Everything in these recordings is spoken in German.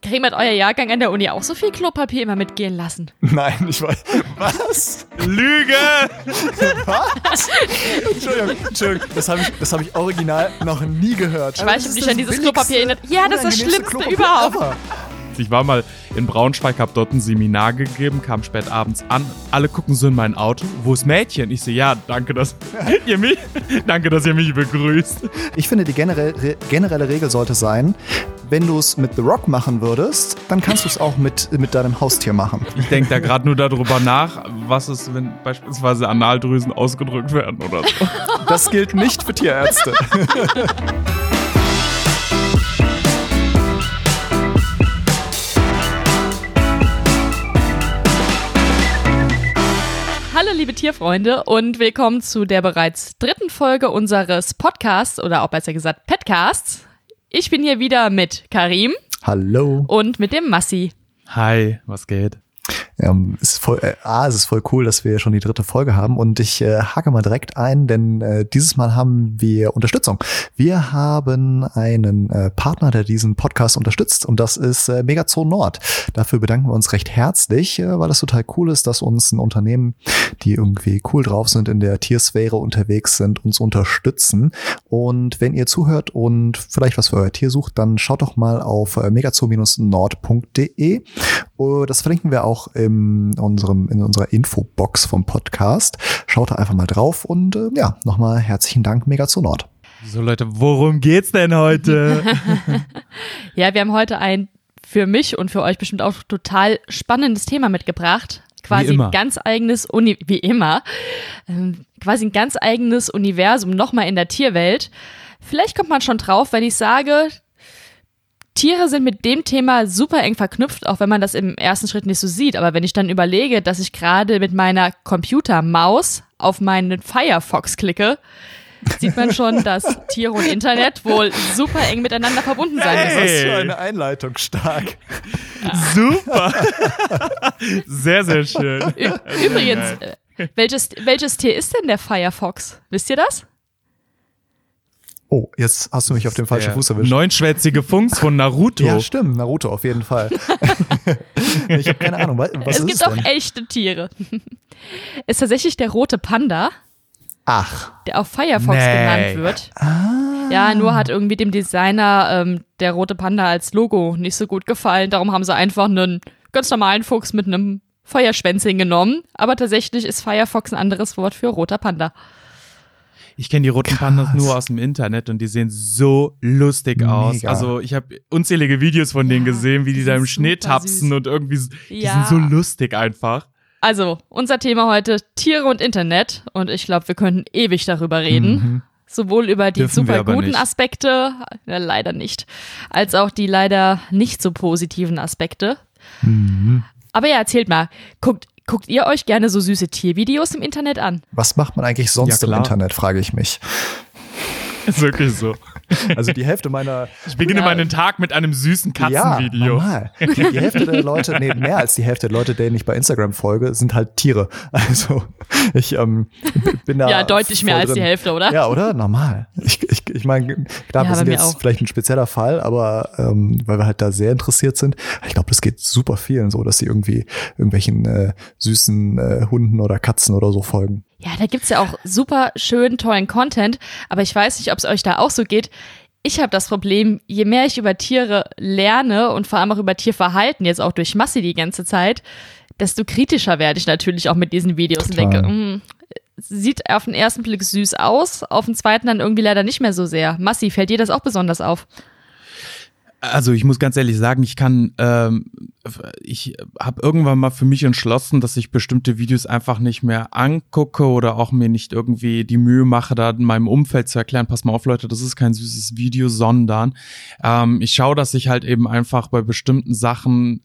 Karim hat euer Jahrgang an der Uni auch so viel Klopapier immer mitgehen lassen. Nein, ich weiß. Was? Lüge! Was? Entschuldigung, Entschuldigung. Das habe ich, das hab ich original noch nie gehört. Ich weiß, ich habe mich an dieses Klopapier erinnert. Ja, das ist das Schlimmste Klopapier überhaupt. ever. Ich war mal in Braunschweig, hab dort ein Seminar gegeben, kam spät abends an. Alle gucken so in mein Auto. Wo ist Mädchen? Ich so, ja, danke, dass ihr mich, danke, dass ihr mich begrüßt. Ich finde, die generell, re, generelle Regel sollte sein, wenn du es mit The Rock machen würdest, dann kannst du es auch mit, mit deinem Haustier machen. Ich denke da gerade nur darüber nach, was ist, wenn beispielsweise Analdrüsen ausgedrückt werden oder so. Das gilt nicht für Tierärzte. Hallo liebe Tierfreunde und willkommen zu der bereits dritten Folge unseres Podcasts oder auch besser gesagt Petcasts. Ich bin hier wieder mit Karim Hallo. und mit dem Massi. Hi, was geht? Ähm, es ist voll, äh, A, es ist voll cool, dass wir schon die dritte Folge haben und ich äh, hake mal direkt ein, denn äh, dieses Mal haben wir Unterstützung. Wir haben einen äh, Partner, der diesen Podcast unterstützt und das ist äh, Megazone Nord. Dafür bedanken wir uns recht herzlich, äh, weil das total cool ist, dass uns ein Unternehmen, die irgendwie cool drauf sind, in der Tiersphäre unterwegs sind, uns unterstützen. Und wenn ihr zuhört und vielleicht was für euer Tier sucht, dann schaut doch mal auf äh, megazoo-nord.de. Oh, Das verlinken wir auch in unserem, in unserer Infobox vom Podcast. Schaut da einfach mal drauf und äh, ja, nochmal herzlichen Dank, Megazoo Nord. So Leute, worum geht's denn heute? Ja, wir haben heute ein für mich und für euch bestimmt auch total spannendes Thema mitgebracht. Quasi immer. ein ganz eigenes Uni wie immer, ähm, quasi ein ganz eigenes Universum nochmal in der Tierwelt. Vielleicht kommt man schon drauf, wenn ich sage, Tiere sind mit dem Thema super eng verknüpft, auch wenn man das im ersten Schritt nicht so sieht. Aber wenn ich dann überlege, dass ich gerade mit meiner Computermaus auf meinen Firefox klicke, sieht man schon, dass Tiere und Internet wohl super eng miteinander verbunden sein müssen. Hey. für eine Einleitung stark. Super. Sehr, sehr schön. Ü Übrigens, äh, welches, welches Tier ist denn der Firefox? Wisst ihr das? Oh, jetzt hast du mich auf dem falschen Fuß erwischt. Neunschwätzige Funks von Naruto. Ja, stimmt, Naruto auf jeden Fall. ich habe keine Ahnung, was, was es ist gibt es auch denn? echte Tiere. ist tatsächlich der rote Panda, Ach, der auch Firefox Nee. genannt wird. Ja, nur hat irgendwie dem Designer ähm, der rote Panda als Logo nicht so gut gefallen. Darum haben sie einfach einen ganz normalen Fuchs mit einem Feuerschwänzchen genommen. Aber tatsächlich ist Firefox ein anderes Wort für roter Panda. Ich kenne die roten Pandas nur aus dem Internet und die sehen so lustig aus. Mega. Also ich habe unzählige Videos von denen Ja, gesehen, wie die die da im Schnee tapsen süß. und irgendwie, die Ja. sind so lustig einfach. Also, unser Thema heute Tiere und Internet. Und ich glaube, wir könnten ewig darüber reden. Sowohl über die Dürfen super guten nicht. Aspekte, ja, leider nicht, als auch die leider nicht so positiven Aspekte. Aber ja, erzählt mal, guckt, guckt ihr euch gerne so süße Tiervideos im Internet an? was macht man eigentlich sonst Ja, im. Internet, frage ich mich. Ist wirklich so. Also die Hälfte meiner Ich beginne Ja. meinen Tag mit einem süßen Katzenvideo. Ja, normal. Die, die Hälfte der Leute, nee, mehr als die Hälfte der Leute, denen ich bei Instagram folge, sind halt Tiere. Also ich ähm, bin da ja, deutlich mehr voll als die drin. Hälfte, oder? Ja, oder? Normal. Ich, ich, ich meine, klar, Ja, wir sind jetzt auch. vielleicht ein spezieller Fall, aber ähm, weil wir halt da sehr interessiert sind. Ich glaube, das geht super vielen so, dass sie irgendwie irgendwelchen äh, süßen äh, Hunden oder Katzen oder so folgen. Ja, da gibt's ja auch super schön tollen Content, aber ich weiß nicht, ob es euch da auch so geht. Ich habe das Problem, je mehr ich über Tiere lerne und vor allem auch über Tierverhalten, jetzt auch durch Masse die ganze Zeit, desto kritischer werde ich natürlich auch mit diesen Videos Total. und denke, mm, sieht auf den ersten Blick süß aus, auf den zweiten dann irgendwie leider nicht mehr so sehr. Massi, fällt dir das auch besonders auf? Also ich muss ganz ehrlich sagen, ich kann, ähm, ich habe irgendwann mal für mich entschlossen, dass ich bestimmte Videos einfach nicht mehr angucke oder auch mir nicht irgendwie die Mühe mache, da in meinem Umfeld zu erklären, pass mal auf Leute, das ist kein süßes Video, sondern ähm, ich schaue, dass ich halt eben einfach bei bestimmten Sachen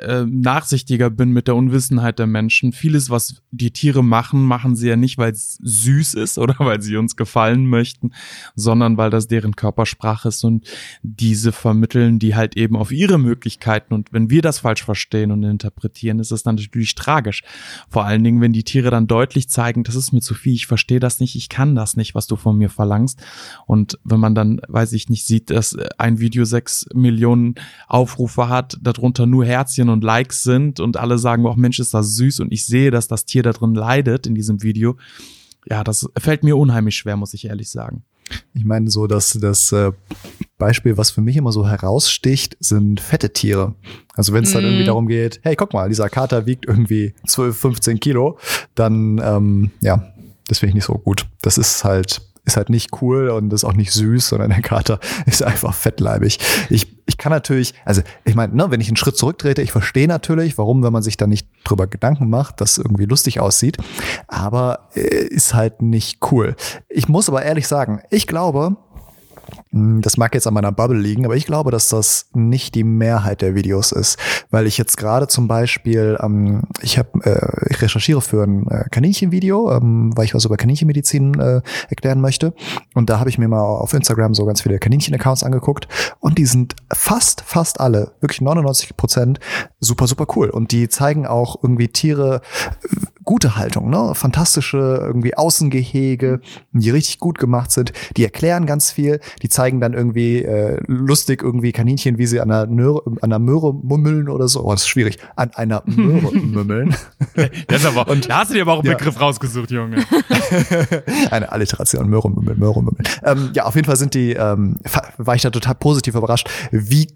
äh, nachsichtiger bin mit der Unwissenheit der Menschen. Vieles, was die Tiere machen, machen sie ja nicht, weil es süß ist oder weil sie uns gefallen möchten, sondern weil das deren Körpersprache ist und diese vermitteln die halt eben auf ihre Möglichkeiten. Und wenn wir das falsch verstehen und interpretieren, ist es dann natürlich tragisch. Vor allen Dingen, wenn die Tiere dann deutlich zeigen, das ist mir zu viel, ich verstehe das nicht, ich kann das nicht, was du von mir verlangst. Und wenn man dann, weiß ich nicht, sieht, dass ein Video sechs Millionen Aufrufe hat, darunter nur Herzchen und Likes sind und alle sagen, oh Mensch, ist das süß und ich sehe, dass das Tier da drin leidet in diesem Video. Ja, das fällt mir unheimlich schwer, muss ich ehrlich sagen. Ich meine, so dass das äh, Beispiel, was für mich immer so heraussticht, sind fette Tiere. Also wenn es dann irgendwie Mm. darum geht, hey, guck mal, dieser Kater wiegt irgendwie 12, 15 Kilo, dann ähm, ja, das finde ich nicht so gut. Das ist halt ist halt nicht cool und ist auch nicht süß, sondern der Kater ist einfach fettleibig. Ich, ich kann natürlich, also ich meine, ne, wenn ich einen Schritt zurücktrete, ich verstehe natürlich, warum, wenn man sich da nicht drüber Gedanken macht, das irgendwie lustig aussieht, aber äh, ist halt nicht cool. Ich muss aber ehrlich sagen, ich glaube, das mag jetzt an meiner Bubble liegen, aber ich glaube, dass das nicht die Mehrheit der Videos ist, weil ich jetzt gerade zum Beispiel, ähm, ich habe, äh, ich recherchiere für ein äh, Kaninchenvideo, ähm, weil ich was über Kaninchenmedizin äh, erklären möchte, und da habe ich mir mal auf Instagram so ganz viele Kaninchen-Accounts angeguckt. Und die sind fast, fast alle, wirklich 99 Prozent, super, super cool. Und die zeigen auch irgendwie Tiere gute Haltung, ne? Fantastische irgendwie Außengehege, die richtig gut gemacht sind. Die erklären ganz viel. Die zeigen dann irgendwie äh, lustig irgendwie Kaninchen, wie sie an einer, Nöre, an einer Möhre mummeln oder so. Oh, das ist schwierig. An einer Möhre mummeln. Das aber, und da hast du dir aber auch einen Ja. Begriff rausgesucht, Junge. Eine Alliteration, Möhre mummeln, Möhre mummeln. Ähm, ja, auf jeden Fall sind die, ähm, war ich da total positiv überrascht, wie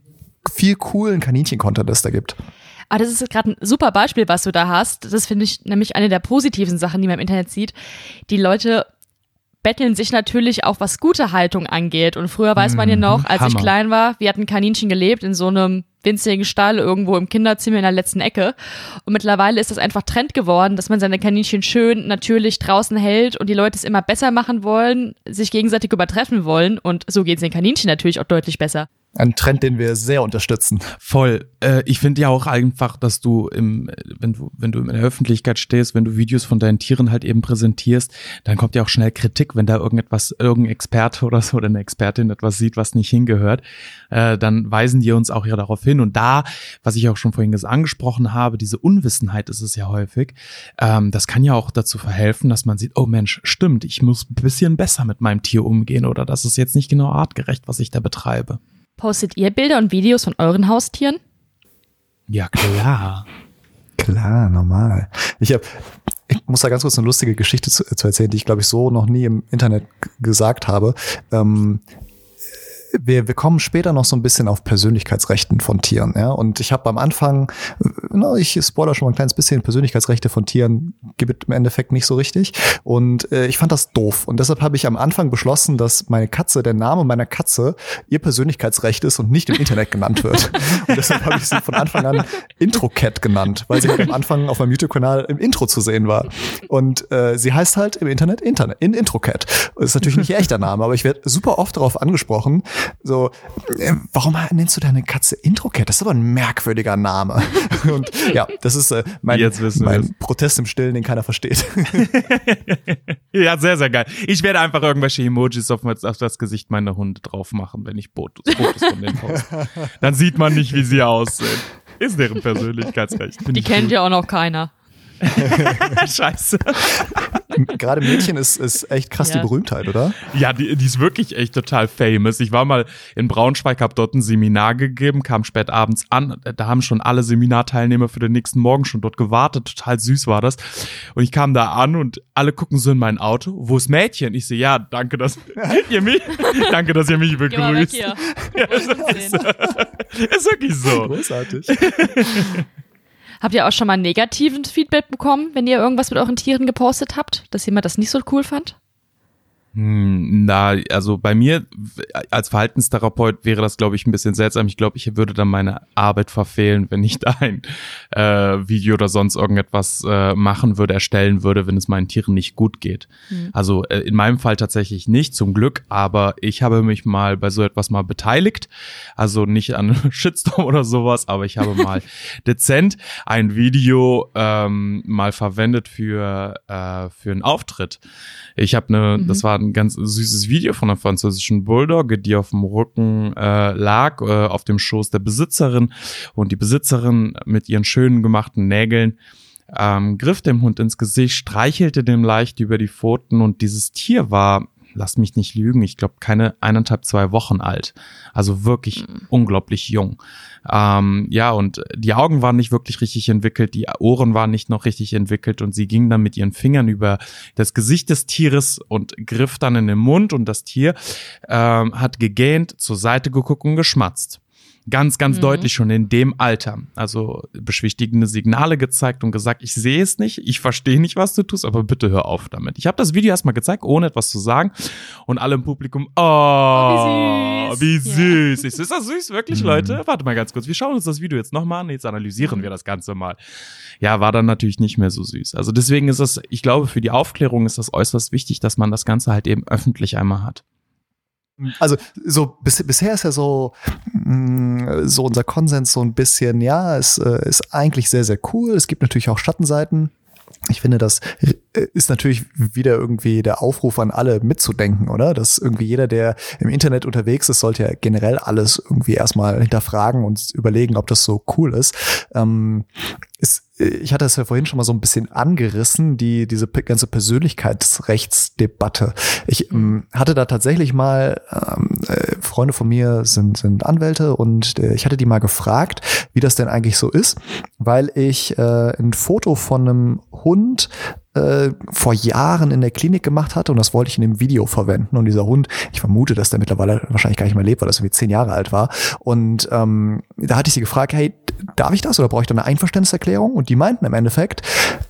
viel coolen Kaninchen-Content es da gibt. Aber das ist gerade ein super Beispiel, was du da hast. Das finde ich nämlich eine der positiven Sachen, die man im Internet sieht. Die Leute betteln sich natürlich auch, was gute Haltung angeht. Und früher weiß man ja noch, als ich Hammer. klein war, wir hatten Kaninchen gelebt in so einem winzigen Stall irgendwo im Kinderzimmer in der letzten Ecke. Und mittlerweile ist das einfach Trend geworden, dass man seine Kaninchen schön natürlich draußen hält und die Leute es immer besser machen wollen, sich gegenseitig übertreffen wollen. Und so geht es den Kaninchen natürlich auch deutlich besser. Ein Trend, den wir sehr unterstützen. Voll. Äh, ich finde ja auch einfach, dass du im, wenn du, wenn du in der Öffentlichkeit stehst, wenn du Videos von deinen Tieren halt eben präsentierst, dann kommt ja auch schnell Kritik, wenn da irgendetwas, irgendein Experte oder so oder eine Expertin etwas sieht, was nicht hingehört, äh, dann weisen die uns auch ja darauf hin. Und da, was ich auch schon vorhin ges- angesprochen habe, diese Unwissenheit ist es ja häufig, ähm, das kann ja auch dazu verhelfen, dass man sieht, oh Mensch, stimmt, ich muss ein bisschen besser mit meinem Tier umgehen oder das ist jetzt nicht genau artgerecht, was ich da betreibe. Postet ihr Bilder und Videos von euren Haustieren? Ja, klar. Klar, normal. Ich habe, ich muss da ganz kurz eine lustige Geschichte zu, zu erzählen, die ich glaube ich so noch nie im Internet gesagt habe. Ähm, wir, wir kommen später noch so ein bisschen auf Persönlichkeitsrechten von Tieren, ja. Und ich habe am Anfang, na, ich spoiler schon mal ein kleines bisschen, Persönlichkeitsrechte von Tieren gibt es im Endeffekt nicht so richtig. Und äh, ich fand das doof. Und deshalb habe ich am Anfang beschlossen, dass meine Katze, der Name meiner Katze, ihr Persönlichkeitsrecht ist und nicht im Internet genannt wird. Und deshalb habe ich sie von Anfang an Intro-Cat genannt, weil sie halt am Anfang auf meinem YouTube-Kanal im Intro zu sehen war. Und äh, sie heißt halt im Internet Internet, in Intro-Cat. Ist natürlich nicht ihr echter Name, aber ich werde super oft darauf angesprochen, so, äh, warum nennst du deine Katze Intro-Cat? Das ist aber ein merkwürdiger Name. Und ja, das ist äh, mein, Jetzt wissen wir's. mein Protest im Stillen, den keiner versteht. Ja, sehr, sehr geil. Ich werde einfach irgendwelche Emojis auf, auf das Gesicht meiner Hunde drauf machen, wenn ich Fotos, Fotos von denen poste. Dann sieht man nicht, wie sie aussehen. Ist deren Persönlichkeitsrecht. Die kennt gut. ja auch noch keiner. Scheiße. Gerade Mädchen ist, ist echt krass Ja. die Berühmtheit, oder? Ja, die, die ist wirklich echt total famous. Ich war mal in Braunschweig, hab dort ein Seminar gegeben, kam spät abends an. Da haben schon alle Seminarteilnehmer für den nächsten Morgen schon dort gewartet. Total süß war das. Und ich kam da an und alle gucken so in mein Auto. Wo ist Mädchen? Ich so, ja, danke, dass ihr mich, danke, dass ihr mich Geh mal weg begrüßt. hier. Ja, ist, ist wirklich so. Großartig. Habt ihr auch schon mal negativen Feedback bekommen, wenn ihr irgendwas mit euren Tieren gepostet habt, dass jemand das nicht so cool fand? Hm, na, also bei mir als Verhaltenstherapeut wäre das, glaube ich, ein bisschen seltsam. Ich glaube, ich würde dann meine Arbeit verfehlen, wenn ich da ein äh, Video oder sonst irgendetwas äh, machen würde, erstellen würde, wenn es meinen Tieren nicht gut geht. Mhm. Also äh, in meinem Fall tatsächlich nicht, zum Glück, aber ich habe mich mal bei so etwas mal beteiligt. Also nicht an Shitstorm oder sowas, aber ich habe mal dezent ein Video ähm, mal verwendet für, äh, für einen Auftritt. Ich habe eine, mhm. das war ein ganz süßes Video von einer französischen Bulldogge, die auf dem Rücken äh, lag, äh, auf dem Schoß der Besitzerin und die Besitzerin mit ihren schönen gemachten Nägeln ähm, griff dem Hund ins Gesicht, streichelte dem leicht über die Pfoten und dieses Tier war lass mich nicht lügen, ich glaube keine eineinhalb, zwei Wochen alt. Also wirklich mhm. unglaublich jung. Ähm, ja, und die Augen waren nicht wirklich richtig entwickelt, die Ohren waren nicht noch richtig entwickelt und sie ging dann mit ihren Fingern über das Gesicht des Tieres und griff dann in den Mund und das Tier ähm, hat gegähnt, zur Seite geguckt und geschmatzt. Ganz, ganz mhm. deutlich schon in dem Alter. Also beschwichtigende Signale gezeigt und gesagt, ich sehe es nicht, ich verstehe nicht, was du tust, aber bitte hör auf damit. Ich habe das Video erstmal gezeigt, ohne etwas zu sagen. Und alle im Publikum, oh, oh wie süß. Wie süß. Ja. Ist das süß, wirklich, mhm. Leute? Warte mal ganz kurz. Wir schauen uns das Video jetzt nochmal an. Jetzt analysieren wir das Ganze mal. Ja, war dann natürlich nicht mehr so süß. Also deswegen ist das, ich glaube, für die Aufklärung ist das äußerst wichtig, dass man das Ganze halt eben öffentlich einmal hat. Also so bis, bisher ist ja so mh, mm, so unser Konsens so ein bisschen, ja, es äh, ist eigentlich sehr sehr cool. Es gibt natürlich auch Schattenseiten. Ich finde, das äh, ist natürlich wieder irgendwie der Aufruf an alle mitzudenken, oder? Dass irgendwie jeder, der im Internet unterwegs ist, sollte ja generell alles irgendwie erstmal hinterfragen und überlegen, ob das so cool ist. Ähm, ist ich hatte es ja vorhin schon mal so ein bisschen angerissen, die, diese ganze Persönlichkeitsrechtsdebatte. Ich ähm, hatte da tatsächlich mal, ähm, äh, Freunde von mir sind, sind Anwälte und äh, ich hatte die mal gefragt, wie das denn eigentlich so ist, weil ich äh, ein Foto von einem Hund äh, vor Jahren in der Klinik gemacht hatte und das wollte ich in dem Video verwenden. Und dieser Hund, ich vermute, dass der mittlerweile wahrscheinlich gar nicht mehr lebt, weil er so wie zehn Jahre alt war. Und ähm, da hatte ich sie gefragt, hey, darf ich das oder brauche ich da eine Einverständniserklärung? Und die meinten im Endeffekt,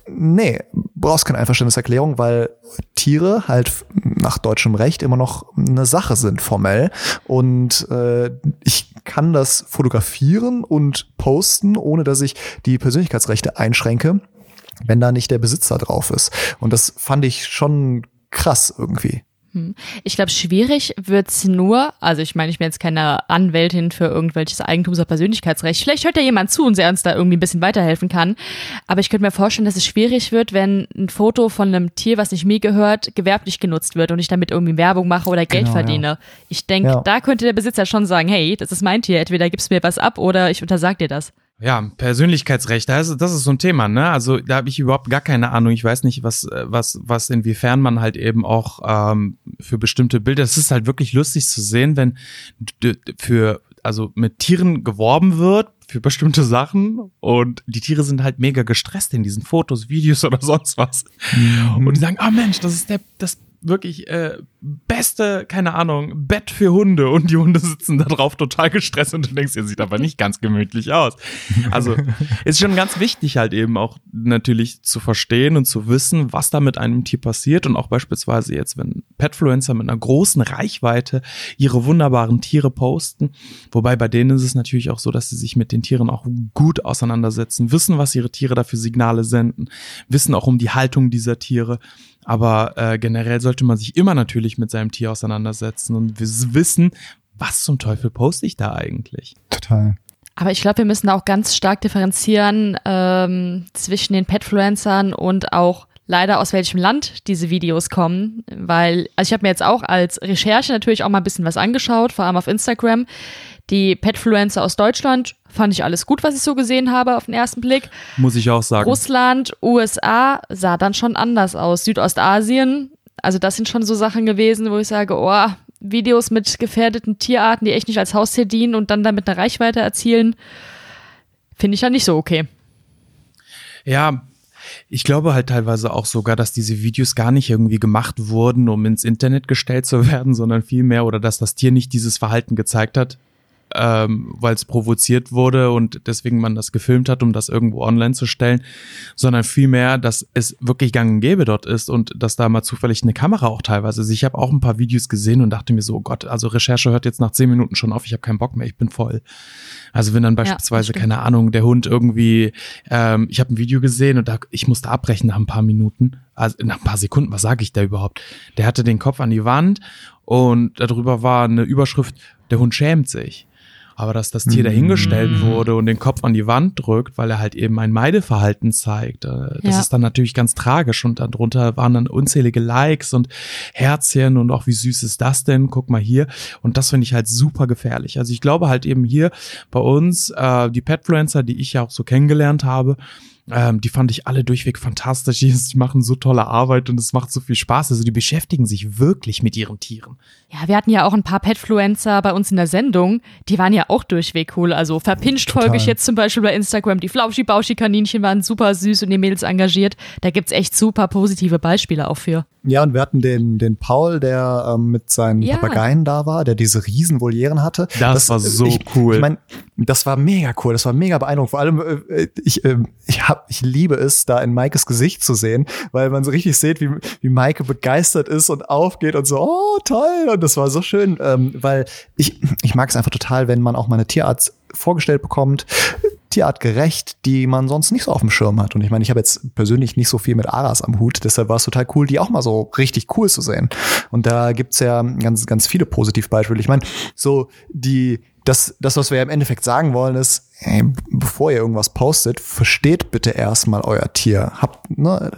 nee, brauchst keine Einverständniserklärung, weil Tiere halt nach deutschem Recht immer noch eine Sache sind formell. Und äh, ich kann das fotografieren und posten, ohne dass ich die Persönlichkeitsrechte einschränke wenn da nicht der Besitzer drauf ist. Und das fand ich schon krass irgendwie. Hm. Ich glaube, schwierig wird's nur, also ich meine, ich bin jetzt keine Anwältin für irgendwelches Eigentums- oder Persönlichkeitsrecht. Vielleicht hört ja jemand zu und der uns da irgendwie ein bisschen weiterhelfen kann. Aber ich könnte mir vorstellen, dass es schwierig wird, wenn ein Foto von einem Tier, was nicht mir gehört, gewerblich genutzt wird und ich damit irgendwie Werbung mache oder Geld genau, verdiene. Ja. Ich denke, ja. da könnte der Besitzer schon sagen, hey, das ist mein Tier, entweder gibst du mir was ab oder ich untersag dir das. Ja, Persönlichkeitsrecht, das ist, das ist so ein Thema, ne? Also da habe ich überhaupt gar keine Ahnung. Ich weiß nicht, was, was, was, inwiefern man halt eben auch ähm, für bestimmte Bilder. Es ist halt wirklich lustig zu sehen, wenn für, also mit Tieren geworben wird für bestimmte Sachen und die Tiere sind halt mega gestresst in diesen Fotos, Videos oder sonst was. Mhm. Und die sagen, ah oh Mensch, das ist der, das wirklich äh, beste, keine Ahnung, Bett für Hunde und die Hunde sitzen da drauf total gestresst und du denkst, ihr sieht aber nicht ganz gemütlich aus. Also ist schon ganz wichtig halt eben auch natürlich zu verstehen und zu wissen, was da mit einem Tier passiert und auch beispielsweise jetzt, wenn Petfluencer mit einer großen Reichweite ihre wunderbaren Tiere posten, wobei bei denen ist es natürlich auch so, dass sie sich mit den Tieren auch gut auseinandersetzen, wissen, was ihre Tiere da für Signale senden, wissen auch um die Haltung dieser Tiere aber äh, generell sollte man sich immer natürlich mit seinem Tier auseinandersetzen und wissen, was zum Teufel poste ich da eigentlich. Total. Aber ich glaube, wir müssen auch ganz stark differenzieren ähm, zwischen den Petfluencern und auch leider aus welchem Land diese Videos kommen, weil also ich habe mir jetzt auch als Recherche natürlich auch mal ein bisschen was angeschaut, vor allem auf Instagram. Die Petfluencer aus Deutschland fand ich alles gut, was ich so gesehen habe auf den ersten Blick. Muss ich auch sagen. Russland, USA sah dann schon anders aus. Südostasien, also das sind schon so Sachen gewesen, wo ich sage, oh, Videos mit gefährdeten Tierarten, die echt nicht als Haustier dienen und dann damit eine Reichweite erzielen, finde ich ja nicht so okay. Ja, ich glaube halt teilweise auch sogar, dass diese Videos gar nicht irgendwie gemacht wurden, um ins Internet gestellt zu werden, sondern vielmehr oder dass das Tier nicht dieses Verhalten gezeigt hat, ähm, weil es provoziert wurde und deswegen man das gefilmt hat, um das irgendwo online zu stellen, sondern vielmehr, dass es wirklich gang und gäbe dort ist und dass da mal zufällig eine Kamera auch teilweise ist. Ich habe auch ein paar Videos gesehen und dachte mir so, oh Gott, also Recherche hört jetzt nach zehn Minuten schon auf, ich habe keinen Bock mehr, ich bin voll. Also wenn dann beispielsweise, ja, keine Ahnung, der Hund irgendwie, ähm, ich habe ein Video gesehen und da, ich musste abbrechen nach ein paar Minuten, also nach ein paar Sekunden, was sage ich da überhaupt? Der hatte den Kopf an die Wand und darüber war eine Überschrift, der Hund schämt sich. Aber dass das Tier dahingestellt mhm. wurde und den Kopf an die Wand drückt, weil er halt eben ein Meideverhalten zeigt, äh, das ja. ist dann natürlich ganz tragisch. Und darunter waren dann unzählige Likes und Herzchen und auch wie süß ist das denn? Guck mal hier. Und das finde ich halt super gefährlich. Also ich glaube halt eben hier bei uns, äh, die Petfluencer, die ich ja auch so kennengelernt habe, ähm, die fand ich alle durchweg fantastisch. Die, die machen so tolle Arbeit und es macht so viel Spaß. Also die beschäftigen sich wirklich mit ihren Tieren. Ja, wir hatten ja auch ein paar Petfluencer bei uns in der Sendung. Die waren ja auch durchweg cool. Also verpinscht Total. folge ich jetzt zum Beispiel bei Instagram. Die Flauschi-Bauschi-Kaninchen waren super süß und die Mädels engagiert. Da gibt's echt super positive Beispiele auch für. Ja, und wir hatten den, den Paul, der ähm, mit seinen ja. Papageien da war, der diese riesen Volieren hatte. Das, das war so ich, cool. Ich mein, das war mega cool. Das war mega beeindruckend. Vor allem, äh, ich, äh, ich, hab, ich liebe es, da in Maikes Gesicht zu sehen, weil man so richtig sieht, wie, wie Maike begeistert ist und aufgeht und so, oh, toll. Und das war so schön, ähm, weil ich, ich mag es einfach total, wenn man auch mal eine Tierarzt vorgestellt bekommt, tierartgerecht, die man sonst nicht so auf dem Schirm hat. Und ich meine, ich habe jetzt persönlich nicht so viel mit Aras am Hut, deshalb war es total cool, die auch mal so richtig cool zu sehen. Und da gibt's ja ganz, ganz viele Positivbeispiele. Ich meine, so die, das, das, was wir im Endeffekt sagen wollen, ist, ey, bevor ihr irgendwas postet, versteht bitte erstmal euer Tier. Habt, ne,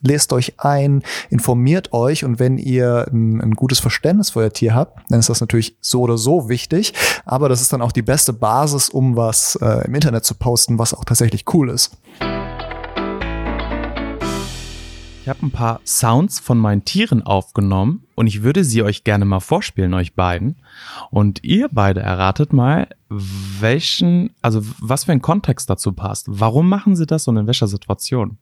lest euch ein, informiert euch und wenn ihr ein, ein, gutes Verständnis für euer Tier habt, dann ist das natürlich so oder so wichtig, aber das ist dann auch die beste Basis, um was äh, im Internet zu posten, was auch tatsächlich cool ist. Ich habe ein paar Sounds von meinen Tieren aufgenommen und ich würde sie euch gerne mal vorspielen, euch beiden. Und ihr beide erratet mal, welchen, also was für ein Kontext dazu passt. Warum machen sie das und in welcher Situation?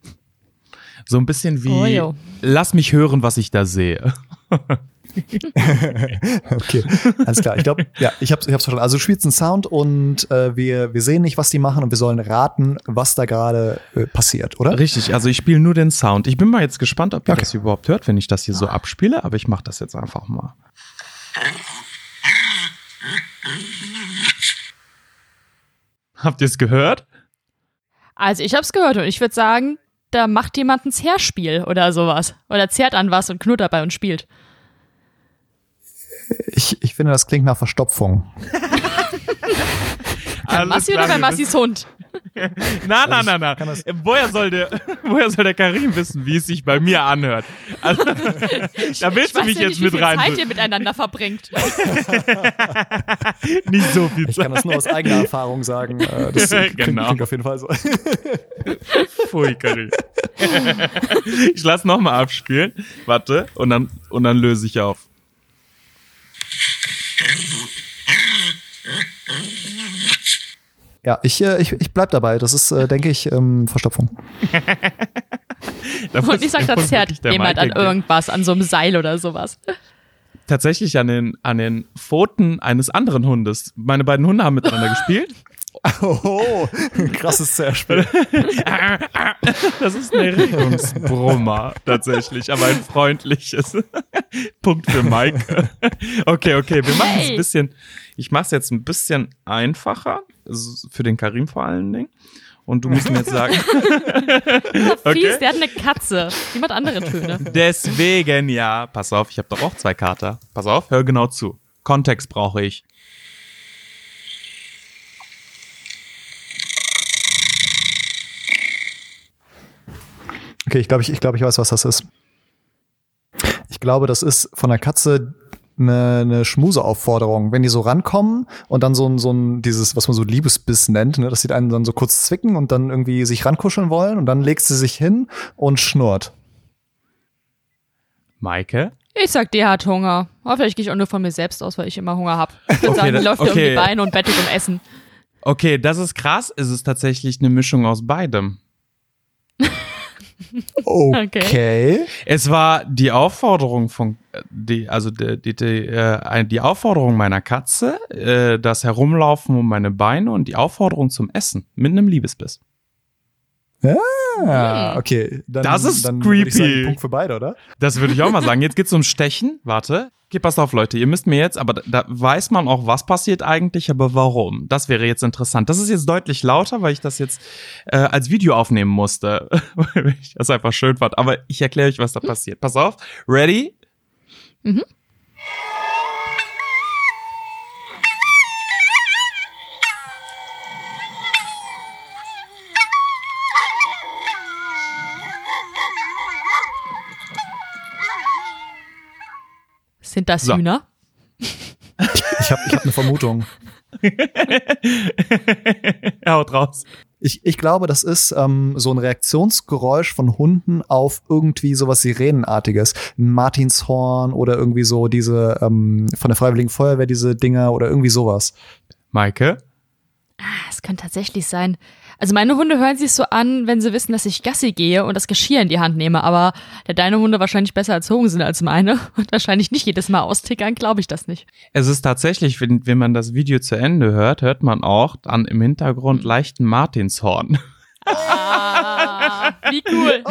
So ein bisschen wie, oh, lass mich hören, was ich da sehe. okay, alles klar. Ich glaube, ja, ich hab's, ich hab's verstanden. Also du spielst einen Sound und äh, wir, wir sehen nicht, was die machen und wir sollen raten, was da gerade äh, passiert, oder? Richtig, also ich spiele nur den Sound. Ich bin mal jetzt gespannt, ob ihr okay. das überhaupt hört, wenn ich das hier so abspiele, aber ich mache das jetzt einfach mal. Habt ihr es gehört? Also ich hab's gehört und ich würde sagen, da macht jemand ein Zerspiel oder sowas. Oder zerrt an was und knuddert bei uns spielt. Ich, ich finde, das klingt nach Verstopfung. bei Massi oder bei Massis Hund? na, na, na, na. Woher soll der, woher soll der Karim wissen, wie es sich bei mir anhört? Also, da willst du mich jetzt nicht, mit rein. Zeit ihr miteinander verbringt. nicht so viel Zeit. Ich kann das nur aus eigener Erfahrung sagen. Äh, das klingt, genau. klingt auf jeden Fall so. Pfui, Karim. Ich lass nochmal abspielen. Warte, und dann, und dann löse ich auf. Ja, ich, äh, ich, ich bleib dabei. Das ist, äh, denke ich, ähm, Verstopfung. Und ich sag, da zerrt jemand an irgendwas, an so einem Seil oder sowas. Tatsächlich an den, an den Pfoten eines anderen Hundes. Meine beiden Hunde haben miteinander gespielt. Oh, krasses Zerspiel. Das ist ein Erregungsbrummer, tatsächlich, aber ein freundliches. Punkt für Mike. Okay, okay, wir machen es ein bisschen, ich mache es jetzt ein bisschen einfacher, für den Karim vor allen Dingen. Und du musst mir jetzt sagen. okay. Fies, der hat eine Katze. Die macht andere Töne. Deswegen, ja. Pass auf, ich habe doch auch zwei Kater. Pass auf, hör genau zu. Kontext brauche ich. Okay, ich glaube, ich, ich, glaub, ich weiß, was das ist. Ich glaube, das ist von der Katze eine, eine Schmuseaufforderung, wenn die so rankommen und dann so ein, so ein, dieses, was man so Liebesbiss nennt, ne, dass sie einen dann so kurz zwicken und dann irgendwie sich rankuscheln wollen und dann legt sie sich hin und schnurrt. Maike? Ich sag, die hat Hunger. Aber vielleicht gehe ich auch nur von mir selbst aus, weil ich immer Hunger habe. Ich würde okay, sagen, die läuft okay. um die Beine und bettet um Essen. Okay, das ist krass. Es ist tatsächlich eine Mischung aus beidem. Okay. Es war die Aufforderung von die also die die, die, äh, die Aufforderung meiner Katze, äh, das Herumlaufen um meine Beine und die Aufforderung zum Essen mit einem Liebesbiss. Ah, okay. Dann, Das ist dann würde ich sagen, creepy. Punkt für beide, oder? Das würde ich auch mal sagen. Jetzt geht's um Stechen. Warte. Okay, passt auf, Leute. Ihr müsst mir jetzt, aber da, da weiß man auch, was passiert eigentlich, aber warum. Das wäre jetzt interessant. Das ist jetzt deutlich lauter, weil ich das jetzt äh, als Video aufnehmen musste. weil ich das einfach schön fand. Aber ich erkläre euch, was da passiert. Pass auf. Ready? Sind das So. Hühner? Ich habe ich hab eine Vermutung. er haut raus. Ich, ich glaube, das ist ähm, so ein Reaktionsgeräusch von Hunden auf irgendwie sowas Sirenenartiges. Ein Martinshorn oder irgendwie so diese ähm, von der Freiwilligen Feuerwehr diese Dinger oder irgendwie sowas. Maike? Ah, Es kann tatsächlich sein. Also meine Hunde hören sich so an, wenn sie wissen, dass ich Gassi gehe und das Geschirr in die Hand nehme. Aber der deine Hunde wahrscheinlich besser erzogen sind als meine und wahrscheinlich nicht jedes Mal austickern, glaube ich das nicht. Es ist tatsächlich, wenn, wenn man das Video zu Ende hört, hört man auch dann im Hintergrund leichten Martinshorn. Ah, wie cool.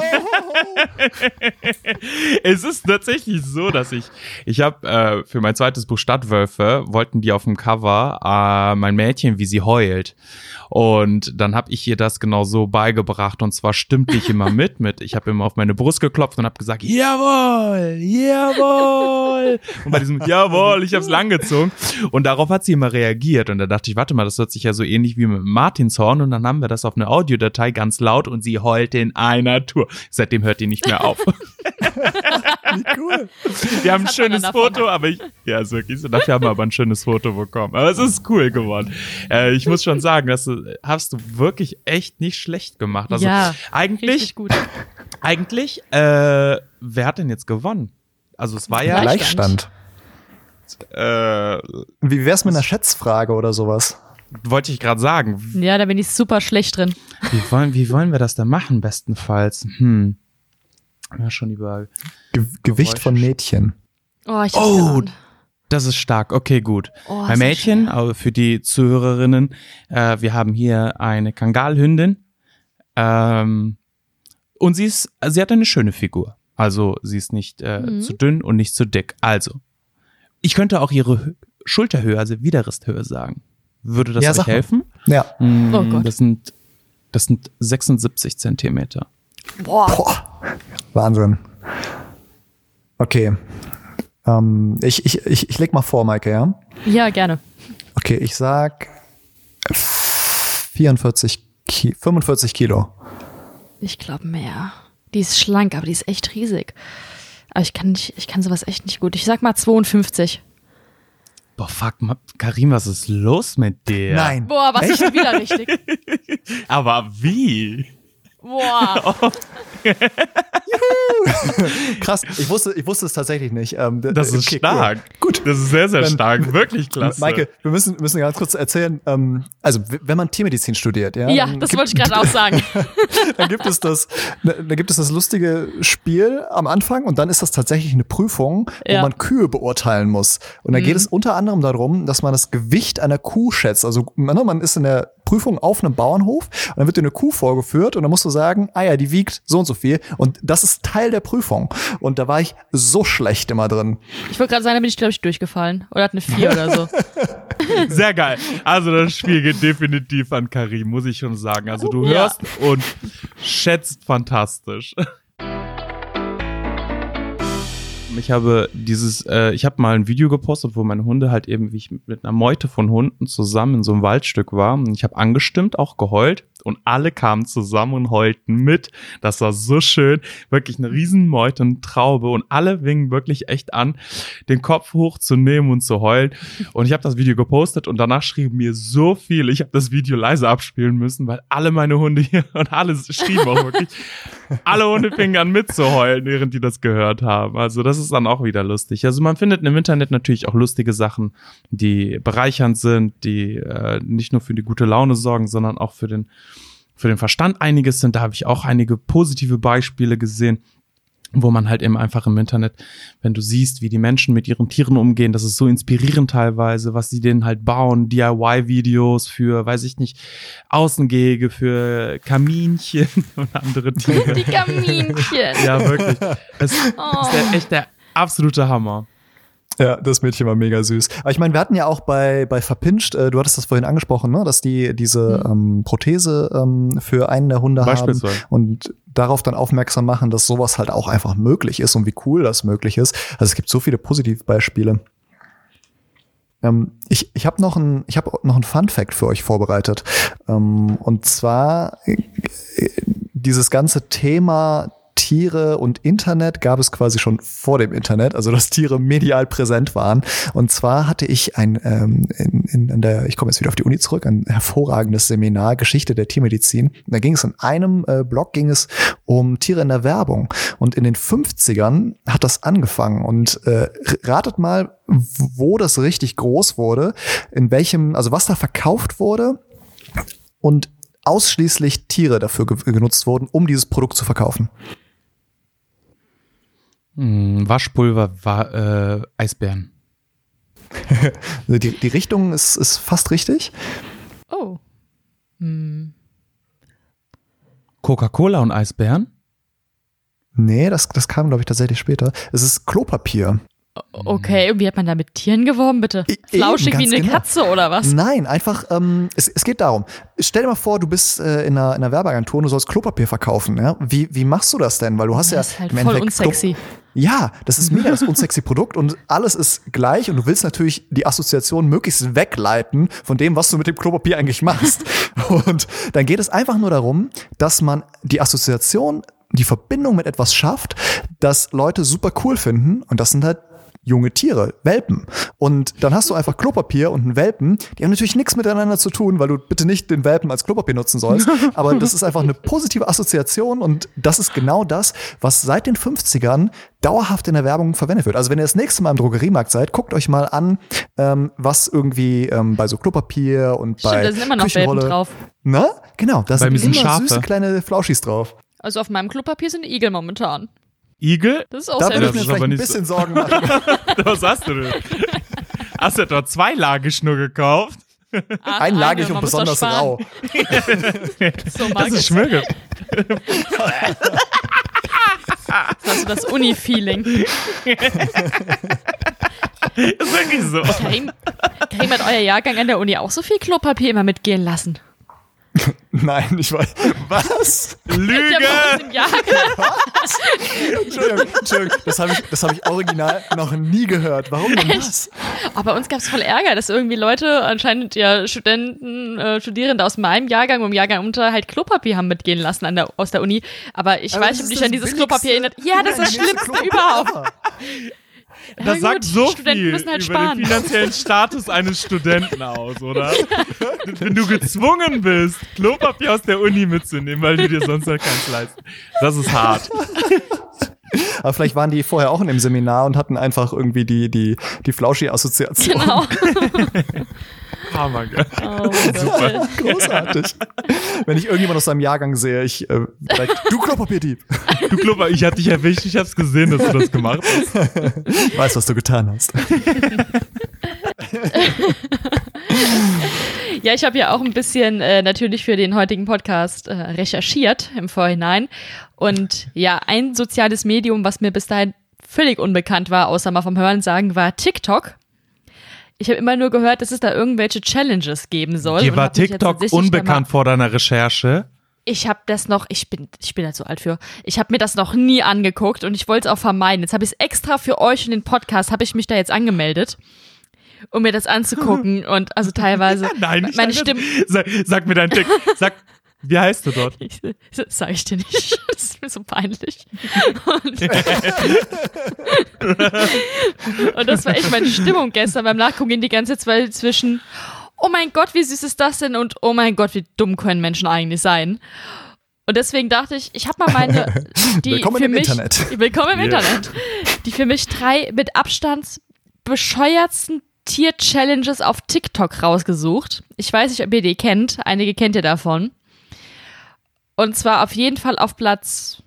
es ist tatsächlich so, dass ich, ich habe äh, für mein zweites Buch Stadtwölfe, wollten die auf dem Cover äh, mein Mädchen, wie sie heult. Und dann habe ich ihr das genau so beigebracht und zwar stimmte ich immer mit, mit. Ich habe immer auf meine Brust geklopft und habe gesagt, jawohl, jawohl. Und bei diesem jawohl, ich habe es langgezogen. Und darauf hat sie immer reagiert. Und da dachte ich, warte mal, das hört sich ja so ähnlich wie mit dem Martinshorn. Und dann haben wir das auf eine Audiodatei ganz laut und sie heulte in einer Tour. Seitdem hört die nicht mehr auf. Wie cool. Wir haben ein schönes? Foto, aber ich, ja, ist wirklich so. Dafür haben wir aber ein schönes Foto bekommen. Aber es ist cool geworden. Äh, ich muss schon sagen, das äh, hast du wirklich echt nicht schlecht gemacht. Also Ja, eigentlich, gut. eigentlich, äh, wer hat denn jetzt gewonnen? Also es war ja, Gleichstand. Gleichstand. äh, Wie wär's mit einer Schätzfrage oder sowas? Wollte ich gerade sagen. Ja, da bin ich super schlecht drin. Wie wollen, wie wollen wir das denn machen, bestenfalls? Hm. Ja, schon über. Ge Gewicht von Mädchen. Oh, ich Oh. Das ist stark. Okay, gut. Oh, Bei Mädchen, aber für die Zuhörerinnen, äh, wir haben hier eine Kangalhündin. Ähm, und sie ist, sie hat eine schöne Figur. Also sie ist nicht äh, Mhm. zu dünn und nicht zu dick. Also, ich könnte auch ihre Hö- Schulterhöhe, also Widerristhöhe sagen. Würde das Ja, euch helfen? Ja. Mm, Oh Gott. Das sind, das sind 76 Zentimeter. Boah. Boah. Wahnsinn. Okay. Ähm, ich, ich, ich, ich leg mal vor, Maike, ja? Ja, gerne. Okay, ich sag 44, Ki 45 Kilo. Ich glaube mehr. Die ist schlank, aber die ist echt riesig. Aber ich kann nicht, ich kann sowas echt nicht gut. Ich sag mal 52. Boah, fuck, Karim, was ist los mit dir? Nein. Boah, was ist schon wieder richtig? Aber wie? Boah. Krass, ich wusste, ich wusste es tatsächlich nicht. Ähm, Das ist okay, stark. Cool. Gut. Das ist sehr, sehr Dann- stark. Wirklich klasse. Maike, wir müssen, müssen ganz kurz erzählen, ähm, also wenn man Tiermedizin studiert, ja, Ja, das gibt- wollte ich gerade auch sagen. dann gibt es das, ne, dann gibt es das lustige Spiel am Anfang und dann ist das tatsächlich eine Prüfung, wo Ja. Mhm. man Kühe beurteilen muss. Und da geht es unter anderem darum, dass man das Gewicht einer Kuh schätzt. Also man man ist in der Prüfung auf einem Bauernhof und dann wird dir eine Kuh vorgeführt und dann musst du sagen, ah ja, die wiegt so und so viel und das ist Teil der Prüfung. Und da war ich so schlecht immer drin. Ich wollte gerade sagen, da bin ich, glaube ich, durchgefallen. Oder hat eine 4 oder so. Sehr geil. Also das Spiel geht definitiv an Karim, muss ich schon sagen. Also du Ja. hörst und schätzt fantastisch. Ich habe dieses, äh, ich habe mal ein Video gepostet, wo meine Hunde halt eben, wie ich mit einer Meute von Hunden zusammen in so einem Waldstück war. Und ich habe angestimmt, auch geheult. Und alle kamen zusammen und heulten mit. Das war so schön. Wirklich eine Riesenmeute, eine Traube. Und alle wingen wirklich echt an, den Kopf hochzunehmen und zu heulen. Und ich habe das Video gepostet und danach schrieben mir so viele. Ich habe das Video leise abspielen müssen, weil alle meine Hunde hier und alle schrieben auch wirklich. Alle Hunde fingen an mitzuheulen, während die das gehört haben. Also das ist dann auch wieder lustig. Also man findet im Internet natürlich auch lustige Sachen, die bereichernd sind, die äh, nicht nur für die gute Laune sorgen, sondern auch für den für den Verstand einiges sind. Da habe ich auch einige positive Beispiele gesehen wo man halt eben einfach im Internet, wenn du siehst, wie die Menschen mit ihren Tieren umgehen, das ist so inspirierend teilweise, was sie denen halt bauen, DIY-Videos für, weiß ich nicht, Außengehege, für Kaminchen und andere Tiere. Die Kaminchen. ja, wirklich. Es oh. ist der, echt der absolute Hammer. Ja, das Mädchen war mega süß. Aber ich meine, wir hatten ja auch bei, bei Verpinscht, äh, du hattest das vorhin angesprochen, ne, dass die diese mhm. ähm, Prothese ähm, für einen der Hunde haben und darauf dann aufmerksam machen, dass sowas halt auch einfach möglich ist und wie cool das möglich ist. Also es gibt so viele Positivbeispiele. Ähm, ich ich habe noch ein ich habe noch ein Fun Fact für euch vorbereitet. Ähm, und zwar äh, dieses ganze Thema Tiere und Internet gab es quasi schon vor dem Internet, also dass Tiere medial präsent waren. Und zwar hatte ich ein, ähm, in, in, in der, ich komme jetzt wieder auf die Uni zurück, ein hervorragendes Seminar Geschichte der Tiermedizin. Da ging es in einem äh, Blog ging es um Tiere in der Werbung. Und in den 50ern hat das angefangen. Und äh, ratet mal, wo das richtig groß wurde, in welchem, also was da verkauft wurde. Und ausschließlich Tiere dafür genutzt wurden, um dieses Produkt zu verkaufen. Hm, Waschpulver war äh, Eisbären. die, die Richtung ist, ist fast richtig. Oh. Hm. Coca-Cola und Eisbären? Nee, das, das kam, glaube ich, tatsächlich später. Es ist Klopapier. Okay, und wie hat man da mit Tieren geworben, bitte? Flauschig wie eine genau. Katze oder was? Nein, einfach, ähm, es, es geht darum. Stell dir mal vor, du bist äh, in, einer, in einer Werbeagentur und du sollst Klopapier verkaufen. Ja? Wie, wie machst du das denn? Weil du hast das ja. Ist halt voll unsexy. Ja, das ist mega das unsexy Produkt und alles ist gleich und du willst natürlich die Assoziation möglichst wegleiten von dem, was du mit dem Klopapier eigentlich machst. und dann geht es einfach nur darum, dass man die Assoziation die Verbindung mit etwas schafft, das Leute super cool finden. Und das sind halt junge Tiere, Welpen. Und dann hast du einfach Klopapier und einen Welpen. Die haben natürlich nichts miteinander zu tun, weil du bitte nicht den Welpen als Klopapier nutzen sollst. Aber das ist einfach eine positive Assoziation und das ist genau das, was seit den 50ern dauerhaft in der Werbung verwendet wird. Also wenn ihr das nächste Mal im Drogeriemarkt seid, guckt euch mal an, ähm, was irgendwie ähm, bei so Klopapier und Stimmt, bei da sind immer noch Welpen drauf. Na? Genau, da sind immer Schafe. süße kleine Flauschis drauf. Also auf meinem Klopapier sind Igel momentan. Igel? Das ist auch Da sehr würde ich mir vielleicht ein bisschen Sorgen machen. Was hast du denn? Hast du etwa zweilagig nur gekauft? Ach, Einlagig eine, und besonders rau. So Das ist. Hast du das Uni-Feeling? Das ist wirklich so. Karim, Karim hat euer Jahrgang an der Uni auch so viel Klopapier immer mitgehen lassen. Nein, ich weiß. Was? Lüge! Jahrgang. Entschuldigung, Entschuldigung. Das habe ich, das hab ich original noch nie gehört. Warum denn das? Aber bei uns gab es voll Ärger, dass irgendwie Leute, anscheinend ja Studenten, äh, Studierende aus meinem Jahrgang und im Jahrgang unter halt Klopapier haben mitgehen lassen an der, aus der Uni. Aber ich Aber weiß nicht, ob dich an dieses Klopapier erinnert. Ja, das ist das Schlimmste überhaupt. Ja, Das gut, sagt so Studenten viel halt über sparen. den finanziellen Status eines Studenten aus, oder? Wenn du gezwungen bist, Klopapier aus der Uni mitzunehmen, weil du dir sonst halt keins leisten. Das ist hart. Aber vielleicht waren die vorher auch in dem Seminar und hatten einfach irgendwie die, die, die Flauschi-Assoziation. Genau. Hammer, gell? Oh mein Gott. Großartig. Wenn ich irgendjemand aus seinem Jahrgang sehe, ich äh, du Klopapierdieb. Du Klopper, ich hab dich erwischt, ich hab's gesehen, dass du das gemacht hast. Weißt, was du getan hast. Ja, ich habe ja auch ein bisschen äh, natürlich für den heutigen Podcast äh, recherchiert im Vorhinein. Und ja, ein soziales Medium, was mir bis dahin völlig unbekannt war, außer mal vom Hören sagen, war TikTok. Ich habe immer nur gehört, dass es da irgendwelche Challenges geben soll. Dir und war TikTok unbekannt vor deiner Recherche. ich habe das noch, ich bin, ich bin da zu alt für. Ich habe mir das noch nie angeguckt und ich wollte es auch vermeiden. Jetzt habe ich es extra für euch und den Podcast, habe ich mich da jetzt angemeldet, um mir das anzugucken und also teilweise Nein, nicht meine Stimme. Sag, sag mir deinen Tick. Sag, wie heißt du dort? Ich, das sag ich dir nicht. Das ist mir so peinlich. Und, und das war echt meine Stimmung gestern beim Nachgucken die ganze Zeit zwischen Oh mein Gott, wie süß ist das denn? Und oh mein Gott, wie dumm können Menschen eigentlich sein? Und deswegen dachte ich, ich habe mal meine, die Willkommen für im mich, Internet. Willkommen im Yeah. Internet. Die für mich drei mit Abstand bescheuertsten Tier-Challenges auf TikTok rausgesucht. Ich weiß nicht, ob ihr die kennt. Einige kennt ihr davon. Und zwar auf jeden Fall auf Platz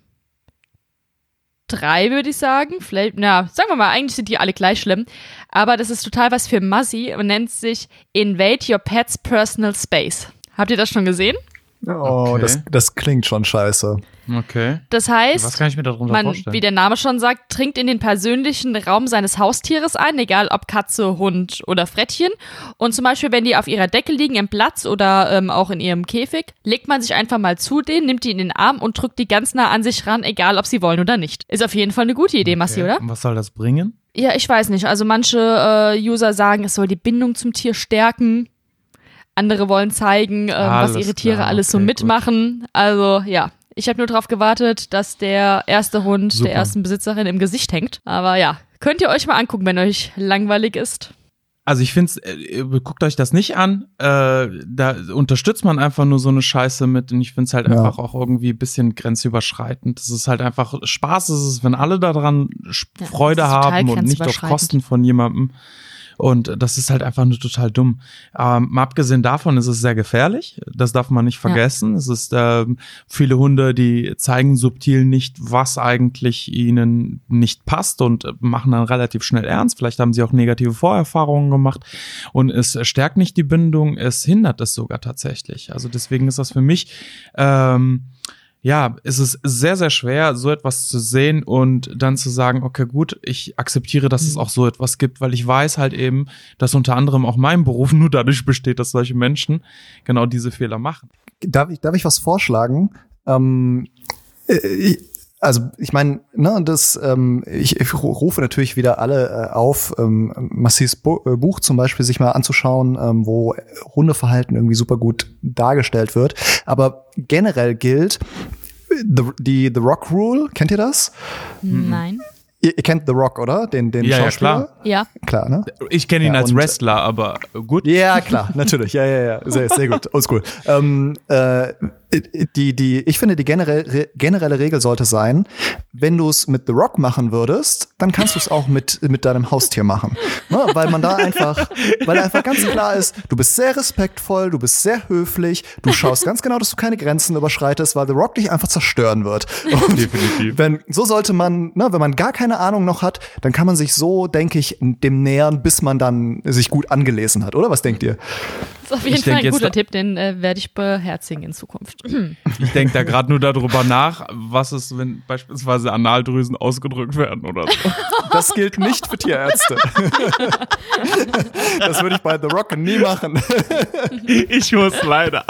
drei, würde ich sagen. Vielleicht, na, sagen wir mal, eigentlich sind die alle gleich schlimm. Aber das ist total was für Muzzy und nennt sich Invade Your Pet's Personal Space. Habt ihr das schon gesehen? Oh, Okay. das, das klingt schon scheiße. Okay. Das heißt, Was kann ich mir darunter man, vorstellen? wie der Name schon sagt, dringt in den persönlichen Raum seines Haustieres ein, egal ob Katze, Hund oder Frettchen. Und zum Beispiel, wenn die auf ihrer Decke liegen im Platz oder ähm, auch in ihrem Käfig, legt man sich einfach mal zu denen, nimmt die in den Arm und drückt die ganz nah an sich ran, egal ob sie wollen oder nicht. Ist auf jeden Fall eine gute Idee, Massi, okay. oder? Und was soll das bringen? Ja, ich weiß nicht. Also manche äh, User sagen, es soll die Bindung zum Tier stärken. Andere wollen zeigen, ähm, was ihre Tiere klar, alles so okay, mitmachen. Also ja, ich habe nur darauf gewartet, dass der erste Hund Super. der ersten Besitzerin im Gesicht hängt. Aber ja, könnt ihr euch mal angucken, wenn euch langweilig ist. Also ich finde, äh, guckt euch das nicht an. Äh, da unterstützt man einfach nur so eine Scheiße mit. Und ich finde es halt Ja. einfach auch irgendwie ein bisschen grenzüberschreitend. Das ist halt einfach Spaß, ist es, wenn alle daran Ja, Freude haben und nicht auf. Kosten von jemandem. Und das ist halt einfach nur total dumm. Ähm, abgesehen davon ist es sehr gefährlich. Das darf man nicht Ja. vergessen. Es ist ähm, viele Hunde, die zeigen subtil nicht, was eigentlich ihnen nicht passt und äh, machen dann relativ schnell ernst. Vielleicht haben sie auch negative Vorerfahrungen gemacht und es stärkt nicht die Bindung, es hindert es sogar tatsächlich. Also deswegen ist das für mich ähm, ja, es ist sehr, sehr schwer, so etwas zu sehen und dann zu sagen, okay, gut, ich akzeptiere, dass es auch so etwas gibt, weil ich weiß halt eben, dass unter anderem auch mein Beruf nur dadurch besteht, dass solche Menschen genau diese Fehler machen. Darf ich, darf ich was vorschlagen? Ähm, äh, ich, also ich meine, ne, das, ähm, ich, ich ru- rufe natürlich wieder alle äh, auf, ähm, Massis Bu äh, Buch zum Beispiel sich mal anzuschauen, ähm, wo Hundeverhalten irgendwie super gut dargestellt wird. Aber generell gilt the, die The Rock Rule, kennt ihr das? Nein. Ihr, ihr kennt The Rock, oder? Den, den Ja, ja, Schauspieler? Ja. Klar, ne? Ich kenne ihn Ja, als und- Wrestler, aber gut. Ja, klar, natürlich. Ja, ja, ja. Sehr, sehr gut. Oldschool. Ähm, äh, die, die, ich finde, die generell, generelle Regel sollte sein, wenn du es mit The Rock machen würdest, dann kannst du es auch mit, mit deinem Haustier machen. Ne? Weil man da einfach, weil einfach ganz klar ist, du bist sehr respektvoll, du bist sehr höflich, du schaust ganz genau, dass du keine Grenzen überschreitest, weil The Rock dich einfach zerstören wird. Und Definitiv. wenn, so sollte man, ne, wenn man gar keine Ahnung noch hat, dann kann man sich so, denke ich, dem nähern, bis man dann sich gut angelesen hat, oder? Was denkt ihr? Das ist auf jeden Ich Fall ein guter Tipp, den äh, werde ich beherzigen in Zukunft. Ich denke da gerade nur darüber nach, was ist, wenn beispielsweise Analdrüsen ausgedrückt werden oder so. Das gilt nicht für Tierärzte. das würde ich bei The Rock nie machen. Ich muss leider.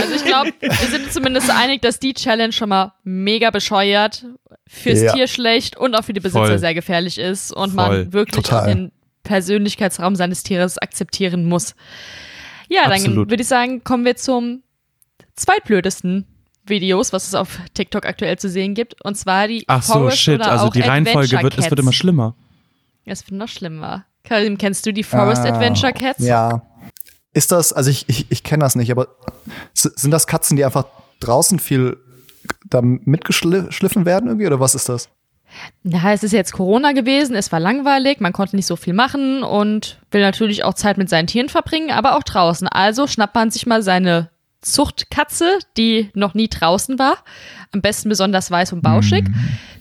Also ich glaube, wir sind zumindest einig, dass die Challenge schon mal mega bescheuert, fürs Ja. Tier schlecht und auch für die Besitzer Voll. sehr gefährlich ist und Voll. man wirklich Total. den Persönlichkeitsraum seines Tieres akzeptieren muss. Ja, dann Absolut. würde ich sagen, kommen wir zum zweitblödesten Videos, was es auf TikTok aktuell zu sehen gibt. Und zwar die Ach so, Forest shit. oder Also die Reihenfolge wird, es wird immer schlimmer. Es wird noch schlimmer. Karim, kennst du die Forest Ah, Adventure Cats? Ja. Ist das, also ich, ich, ich kenne das nicht, aber sind das Katzen, die einfach draußen viel da mitgeschliffen werden irgendwie oder was ist das? Ja, es ist jetzt Corona gewesen, es war langweilig, man konnte nicht so viel machen und will natürlich auch Zeit mit seinen Tieren verbringen, aber auch draußen. Also schnappt man sich mal seine Zuchtkatze, die noch nie draußen war, am besten besonders weiß und bauschig,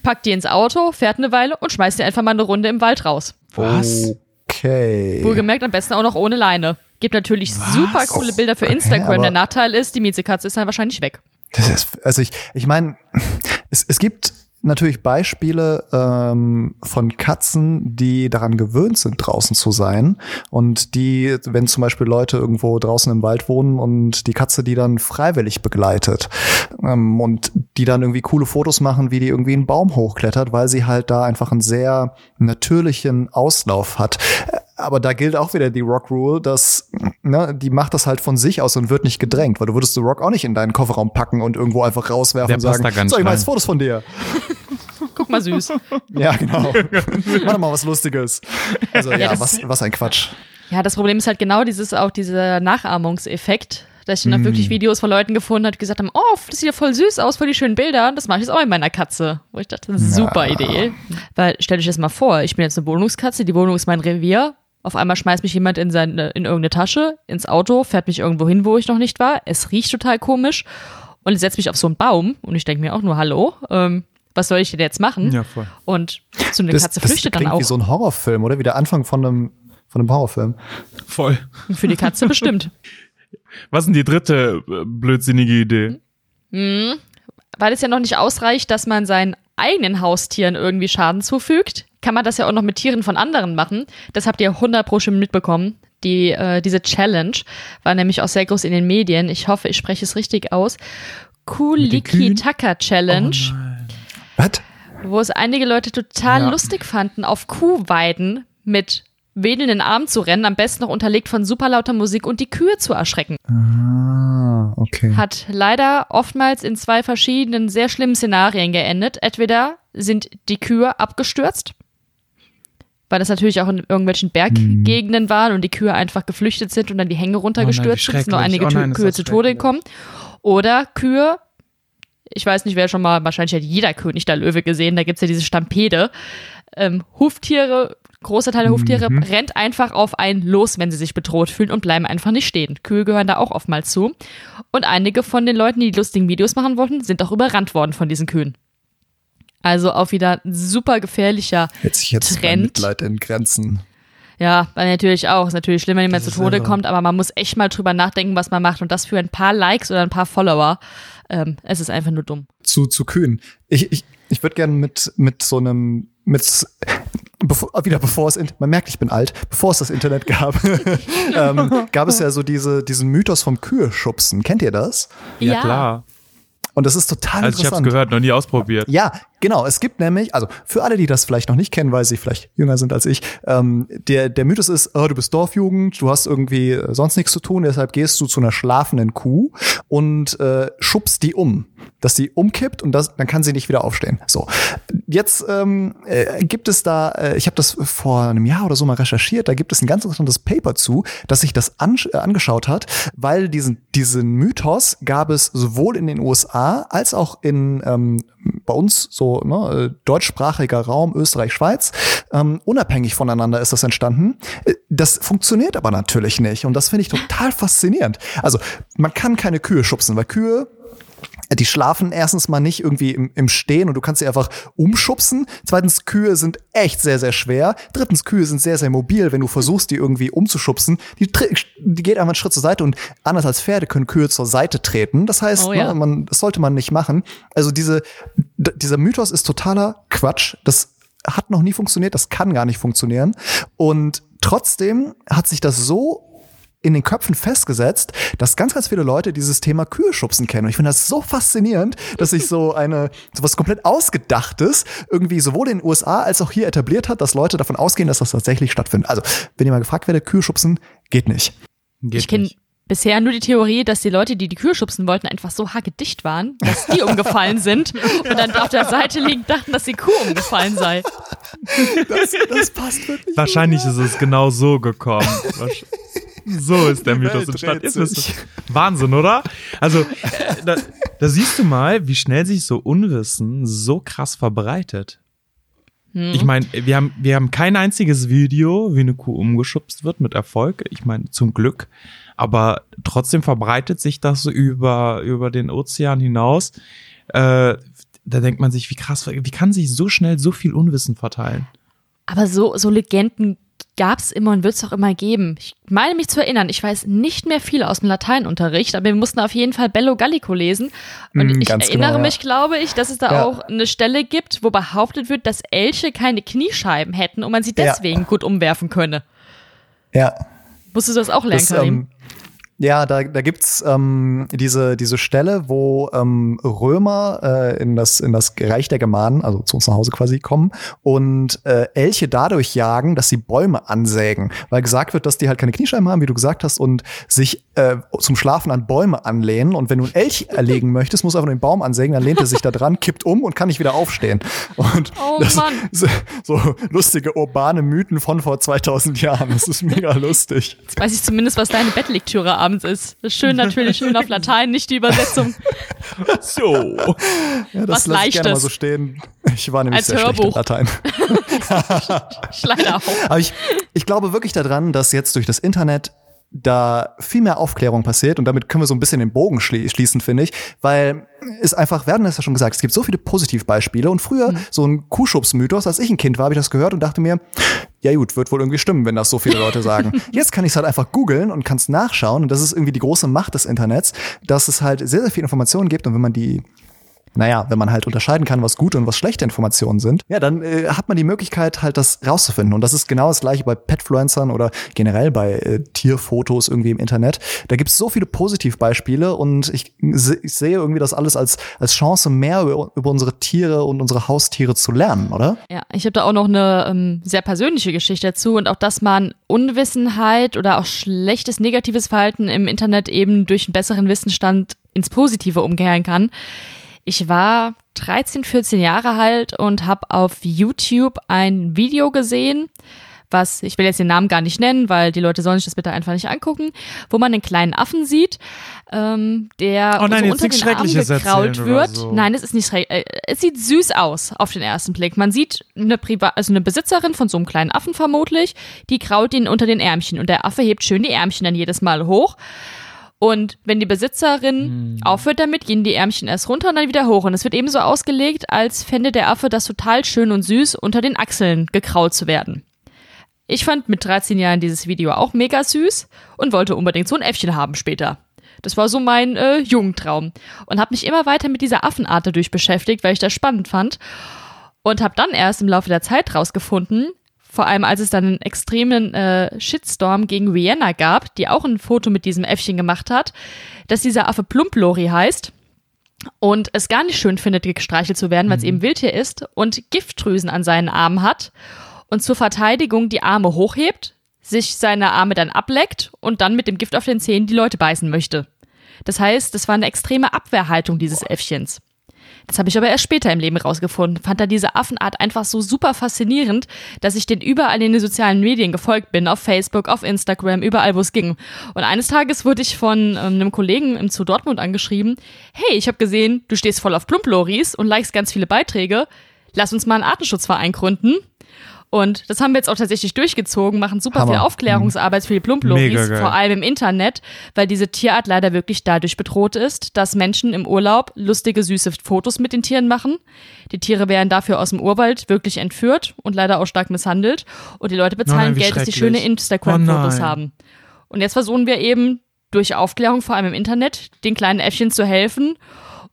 packt die ins Auto, fährt eine Weile und schmeißt die einfach mal eine Runde im Wald raus. Was? Okay. Wohlgemerkt am besten auch noch ohne Leine. Gibt natürlich Was? super coole Bilder für Okay, Instagram. aber- Der Nachteil ist, die Miezekatze ist dann wahrscheinlich weg. Das ist, also ich, ich meine, es, es gibt natürlich Beispiele ähm, von Katzen, die daran gewöhnt sind, draußen zu sein. Und die, wenn zum Beispiel Leute irgendwo draußen im Wald wohnen und die Katze die dann freiwillig begleitet ähm, und die dann irgendwie coole Fotos machen, wie die irgendwie einen Baum hochklettert, weil sie halt da einfach einen sehr natürlichen Auslauf hat. Aber da gilt auch wieder die Rock Rule, dass ne, die macht das halt von sich aus und wird nicht gedrängt, weil du würdest The Rock auch nicht in deinen Kofferraum packen und irgendwo einfach rauswerfen Der und sagen, so, ich mach rein." jetzt Fotos von dir. Guck mal süß. Ja, genau. Mach doch mal was Lustiges. Also ja, das- was, was ein Quatsch. Ja, das Problem ist halt genau dieses, auch dieser Nachahmungseffekt, dass ich dann auch wirklich Videos von Leuten gefunden habe, die gesagt haben, oh, das sieht ja voll süß aus, voll die schönen Bilder, das mache ich jetzt auch mit meiner Katze. Wo ich dachte, super Idee. Weil, stellt euch das mal vor, ich bin jetzt eine Wohnungskatze, die Wohnung ist mein Revier, Auf einmal schmeißt mich jemand in, seine, in irgendeine Tasche, ins Auto, fährt mich irgendwo hin, wo ich noch nicht war. Es riecht total komisch und setzt mich auf so einen Baum und ich denke mir auch nur, hallo, ähm, was soll ich denn jetzt machen? Ja, voll. Und so eine Das, Katze das flüchtet dann klingt auch. wie so ein Horrorfilm, oder? Wie der Anfang von einem, von einem Horrorfilm. Voll. Für die Katze bestimmt. Was ist denn die dritte äh, blödsinnige Idee? Weil es ja noch nicht ausreicht, dass man seinen eigenen Haustieren irgendwie Schaden zufügt, kann man das ja auch noch mit Tieren von anderen machen. Das habt ihr 100 pro schon mitbekommen. Die, äh, diese Challenge war nämlich auch sehr groß in den Medien. Ich hoffe, ich spreche es richtig aus. Kuliki-Taka Challenge, Was? wo es einige Leute total Ja. lustig fanden, auf Kuhweiden mit wedelnden Armen zu rennen, am besten noch unterlegt von super lauter Musik und die Kühe zu erschrecken. Ah, okay. hat leider oftmals in zwei verschiedenen sehr schlimmen Szenarien geendet. Entweder sind die Kühe abgestürzt, weil das natürlich auch in irgendwelchen Berggegenden waren und die Kühe einfach geflüchtet sind und dann die Hänge runtergestürzt wie sind, sind schrecklich. einige Oh nein, Kühe zu Tode gekommen. Oder Kühe, ich weiß nicht, wer schon mal, wahrscheinlich hat jeder König der Löwe gesehen, da gibt's ja diese Stampede. Ähm, Huftiere, großer Teil der Huftiere, Mhm. rennt einfach auf einen los, wenn sie sich bedroht fühlen und bleiben einfach nicht stehen. Kühe gehören da auch oftmals zu. Und einige von den Leuten, die, die lustigen Videos machen wollten, sind auch überrannt worden von diesen Kühen. Also auch wieder ein super gefährlicher Jetzt ich jetzt Trend. Mitleid in Grenzen. Ja, weil natürlich auch. Ist natürlich schlimm, wenn jemand zu Tode irre. kommt, aber man muss echt mal drüber nachdenken, was man macht. Und das für ein paar Likes oder ein paar Follower. Ähm, es ist einfach nur dumm. Zu, zu kühn. Ich, ich, ich würde gerne mit, mit so einem, mit, bevor, wieder bevor es, man merkt, ich bin alt, bevor es das Internet gab, ähm, gab es ja so diese, diesen Mythos vom Kühe schubsen. Kennt ihr das? Ja, Ja. klar. Und das ist total Also ich habe es interessant. gehört, noch nie ausprobiert. Ja, genau. Es gibt nämlich, also für alle, die das vielleicht noch nicht kennen, weil sie vielleicht jünger sind als ich, ähm, der, der Mythos ist, oh, du bist Dorfjugend, du hast irgendwie äh, sonst nichts zu tun, deshalb gehst du zu einer schlafenden Kuh und äh, schubst die um, dass sie umkippt und das, dann kann sie nicht wieder aufstehen. So, jetzt ähm, äh, gibt es da, äh, ich habe das vor einem Jahr oder so mal recherchiert, da gibt es ein ganz interessantes Paper zu, das sich das an, äh, angeschaut hat, weil diesen, diesen Mythos gab es sowohl in den USA als auch in ähm, bei uns so ne, äh, deutschsprachiger Raum Österreich Schweiz ähm, unabhängig voneinander ist das entstanden. Äh, Das funktioniert aber natürlich nicht und das finde ich total faszinierend. Also man kann keine Kühe schubsen, weil Kühe die schlafen erstens mal nicht irgendwie im, im Stehen und du kannst sie einfach umschubsen. Zweitens, Kühe sind echt sehr, sehr schwer. Drittens, Kühe sind sehr, sehr mobil. Wenn du versuchst, die irgendwie umzuschubsen, die, die geht einfach einen Schritt zur Seite und anders als Pferde können Kühe zur Seite treten. Das heißt, Oh ja. ne, man, das sollte man nicht machen. Also diese, dieser Mythos ist totaler Quatsch. Das hat noch nie funktioniert. Das kann gar nicht funktionieren. Und trotzdem hat sich das so in den Köpfen festgesetzt, dass ganz, ganz viele Leute dieses Thema Kühe schubsen kennen. Und ich finde das so faszinierend, dass sich so eine, so was komplett Ausgedachtes irgendwie sowohl in den USA als auch hier etabliert hat, dass Leute davon ausgehen, dass das tatsächlich stattfindet. Also, wenn ihr mal gefragt werdet, Kühe schubsen, geht nicht. Geht Ich kenne bisher nur die Theorie, dass die Leute, die die Kühe schubsen wollten, einfach so hackedicht waren, dass die umgefallen sind und dann auf der Seite liegen, dachten, dass die Kuh umgefallen sei. Das, das passt wirklich. Wahrscheinlich ist es genau so gekommen. So ist der Mythos Welt entstanden. ihr. Wahnsinn, oder? Also, da, da siehst du mal, wie schnell sich so Unwissen so krass verbreitet. Ich meine, wir haben, wir haben kein einziges Video, wie eine Kuh umgeschubst wird mit Erfolg. Ich meine, zum Glück. Aber trotzdem verbreitet sich das so über, über den Ozean hinaus. Äh, da denkt man sich, wie krass, wie kann sich so schnell so viel Unwissen verteilen? Aber so, so Legenden gab's immer und wird's auch immer geben. Ich meine mich zu erinnern, ich weiß nicht mehr viel aus dem Lateinunterricht, aber wir mussten auf jeden Fall Bello Gallico lesen. Und Mm, ich ganz erinnere genau, ja. mich, glaube ich, dass es da Ja. auch eine Stelle gibt, wo behauptet wird, dass Elche keine Kniescheiben hätten und man sie Ja. deswegen gut umwerfen könne. Ja. Musstest du das auch lernen, Das, Karim? ähm, ja, da, da gibt's ähm, diese, diese Stelle, wo ähm, Römer äh, in, das, in das Reich der Germanen, also zu uns nach Hause quasi, kommen und äh, Elche dadurch jagen, dass sie Bäume ansägen. Weil gesagt wird, dass die halt keine Kniescheiben haben, wie du gesagt hast, und sich äh, zum Schlafen an Bäume anlehnen. Und wenn du einen Elch erlegen möchtest, musst du einfach nur den Baum ansägen, dann lehnt er sich da dran, kippt um und kann nicht wieder aufstehen. Und Oh das, Mann. so, so lustige urbane Mythen von vor 2000 Jahren. Das ist mega lustig. Jetzt weiß ich zumindest, was deine Bettlektüre abends ist. Das ist schön natürlich, schön auf Latein, nicht die Übersetzung. So. Ja, das Was lasse ich gerne mal Leichtes. so stehen. Ich war nämlich Als sehr schlecht in Hörbuch. Latein. ich leider auch. Aber ich, ich glaube wirklich daran, dass jetzt durch das Internet da viel mehr Aufklärung passiert und damit können wir so ein bisschen den Bogen schli schließen, finde ich, weil es einfach, werden es ja schon gesagt, es gibt so viele Positivbeispiele und früher mhm. so ein Kuhschubs-Mythos, als ich ein Kind war, habe ich das gehört und dachte mir, ja gut, wird wohl irgendwie stimmen, wenn das so viele Leute sagen. Jetzt kann ich es halt einfach googeln und kann es nachschauen und das ist irgendwie die große Macht des Internets, dass es halt sehr, sehr viele Informationen gibt und wenn man die naja, wenn man halt unterscheiden kann, was gute und was schlechte Informationen sind, ja, dann äh, hat man die Möglichkeit, halt das rauszufinden. Und das ist genau das gleiche bei Petfluencern oder generell bei äh, Tierfotos irgendwie im Internet. Da gibt es so viele Positivbeispiele und ich, ich, sehe irgendwie das alles als, als Chance, mehr über, über unsere Tiere und unsere Haustiere zu lernen, oder? Ja, ich habe da auch noch eine ähm, sehr persönliche Geschichte dazu und auch, dass man Unwissenheit oder auch schlechtes, negatives Verhalten im Internet eben durch einen besseren Wissensstand ins Positive umkehren kann. Ich war 13, 14 Jahre alt und habe auf YouTube ein Video gesehen, was, ich will jetzt den Namen gar nicht nennen, weil die Leute sollen sich das bitte einfach nicht angucken, wo man einen kleinen Affen sieht, ähm, der oh nein, so unter den Armen gekraut wird. So. Nein, es ist nicht schrecklich. Äh, es sieht süß aus auf den ersten Blick. Man sieht eine Priva also eine Besitzerin von so einem kleinen Affen vermutlich, die kraut ihn unter den Ärmchen und der Affe hebt schön die Ärmchen dann jedes Mal hoch. Und wenn die Besitzerin hm. aufhört damit, gehen die Ärmchen erst runter und dann wieder hoch. Und es wird eben so ausgelegt, als fände der Affe das total schön und süß, unter den Achseln gekraut zu werden. Ich fand mit 13 Jahren dieses Video auch mega süß und wollte unbedingt so ein Äffchen haben später. Das war so mein äh, Jugendtraum. Und habe mich immer weiter mit dieser Affenart dadurch beschäftigt, weil ich das spannend fand. Und habe dann erst im Laufe der Zeit rausgefunden, vor allem als es dann einen extremen äh, Shitstorm gegen Rihanna gab, die auch ein Foto mit diesem Äffchen gemacht hat, dass dieser Affe Plumplori heißt und es gar nicht schön findet, gestreichelt zu werden, weil es mhm. eben Wildtier ist und Giftdrüsen an seinen Armen hat und zur Verteidigung die Arme hochhebt, sich seine Arme dann ableckt und dann mit dem Gift auf den Zähnen die Leute beißen möchte. Das heißt, das war eine extreme Abwehrhaltung dieses Äffchens. Das habe ich aber erst später im Leben rausgefunden. Fand da diese Affenart einfach so super faszinierend, dass ich den überall in den sozialen Medien gefolgt bin, auf Facebook, auf Instagram, überall, wo es ging. Und eines Tages wurde ich von ähm, einem Kollegen im Zoo Dortmund angeschrieben, hey, ich habe gesehen, du stehst voll auf Plumploris und likest ganz viele Beiträge. Lass uns mal einen Artenschutzverein gründen. Und das haben wir jetzt auch tatsächlich durchgezogen, machen super Hammer. viel Aufklärungsarbeit für die Plumploris, vor allem im Internet, weil diese Tierart leider wirklich dadurch bedroht ist, dass Menschen im Urlaub lustige, süße Fotos mit den Tieren machen. Die Tiere werden dafür aus dem Urwald wirklich entführt und leider auch stark misshandelt. Und die Leute bezahlen nein, Geld, dass sie schöne Instagram-Fotos oh haben. Und jetzt versuchen wir eben durch Aufklärung, vor allem im Internet, den kleinen Äffchen zu helfen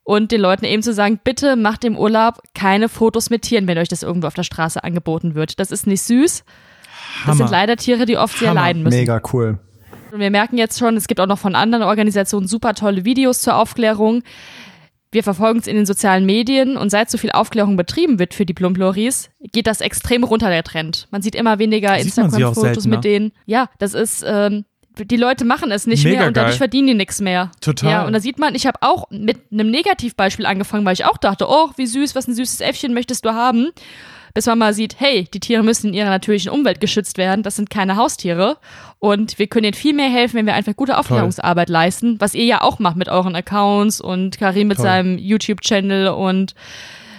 und den Leuten eben zu sagen, bitte macht im Urlaub keine Fotos mit Tieren, wenn euch das irgendwo auf der Straße angeboten wird. Das ist nicht süß. Hammer. Das sind leider Tiere, die oft Hammer. sehr leiden müssen. Mega cool. Und wir merken jetzt schon, es gibt auch noch von anderen Organisationen super tolle Videos zur Aufklärung. Wir verfolgen es in den sozialen Medien und seit so viel Aufklärung betrieben wird für die Plumploris, geht das extrem runter, der Trend. Man sieht immer weniger Instagram-Fotos mit denen. Ja, das ist, ähm, die Leute machen es nicht Mega mehr und dadurch geil. verdienen die nichts mehr. Total. Ja, und da sieht man, ich habe auch mit einem Negativbeispiel angefangen, weil ich auch dachte, oh, wie süß, was ein süßes Äffchen möchtest du haben. Bis man mal sieht, hey, die Tiere müssen in ihrer natürlichen Umwelt geschützt werden, das sind keine Haustiere. Und wir können ihnen viel mehr helfen, wenn wir einfach gute Aufklärungsarbeit Toll. leisten, was ihr ja auch macht mit euren Accounts und Karim mit Toll. seinem YouTube-Channel und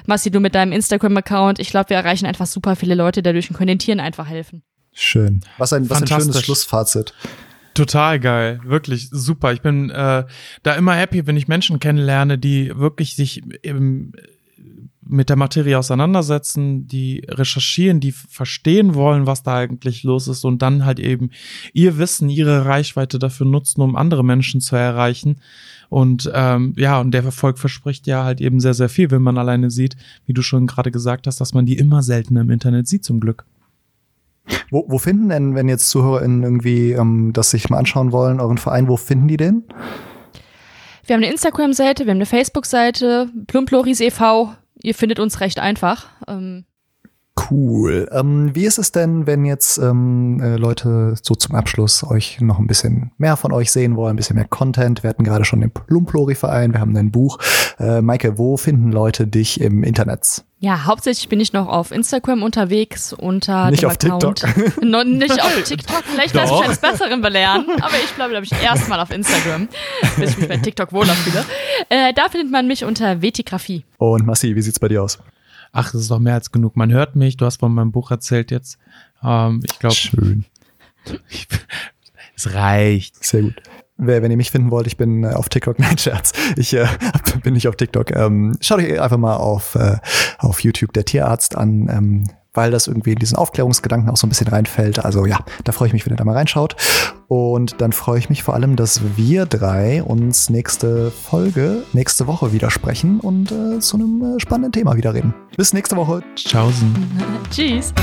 Massi, du mit deinem Instagram-Account. Ich glaube, wir erreichen einfach super viele Leute dadurch und können den Tieren einfach helfen. Schön. Was ein, was ein schönes Schlussfazit. Total geil, wirklich super. Ich bin äh, da immer happy, wenn ich Menschen kennenlerne, die wirklich sich im, mit der Materie auseinandersetzen, die recherchieren, die verstehen wollen, was da eigentlich los ist und dann halt eben ihr Wissen, ihre Reichweite dafür nutzen, um andere Menschen zu erreichen. Und ähm, ja, und der Erfolg verspricht ja halt eben sehr, sehr viel, wenn man alleine sieht, wie du schon gerade gesagt hast, dass man die immer seltener im Internet sieht, zum Glück. Wo, wo finden denn, wenn jetzt ZuhörerInnen irgendwie ähm, das sich mal anschauen wollen, euren Verein, wo finden die den? Wir haben eine Instagram-Seite, wir haben eine Facebook-Seite, Plumploris e.V. Ihr findet uns recht einfach. Ähm Cool. Ähm, wie ist es denn, wenn jetzt ähm, äh, Leute so zum Abschluss euch noch ein bisschen mehr von euch sehen wollen, ein bisschen mehr Content? Wir hatten gerade schon den Plumplori-Verein, wir haben ein Buch. Äh, Maike, wo finden Leute dich im Internet? Ja, hauptsächlich bin ich noch auf Instagram unterwegs unter nicht dem auf Account. TikTok. no, nicht auf TikTok. Vielleicht lasse ich eines Besseren belehren, aber ich bleibe, glaube ich, erstmal auf Instagram, bis ich mich bei TikTok wohler fühle. Äh, da findet man mich unter Vetigraphie. Und Massi, wie sieht's bei dir aus? Ach, das ist doch mehr als genug. Man hört mich, du hast von meinem Buch erzählt jetzt. Ähm, ich glaube. Schön. es reicht. Sehr gut. Wenn ihr mich finden wollt, ich bin äh, auf TikTok, nein, Scherz. Ich äh, bin nicht auf TikTok. Ähm, schaut euch einfach mal auf, äh, auf YouTube der Tierarzt an. Ähm, weil das irgendwie in diesen Aufklärungsgedanken auch so ein bisschen reinfällt. Also ja, da freue ich mich, wenn ihr da mal reinschaut. Und dann freue ich mich vor allem, dass wir drei uns nächste Folge, nächste Woche wieder sprechen und äh, zu einem äh, spannenden Thema wieder reden. Bis nächste Woche. Tschaußen. Tschüss.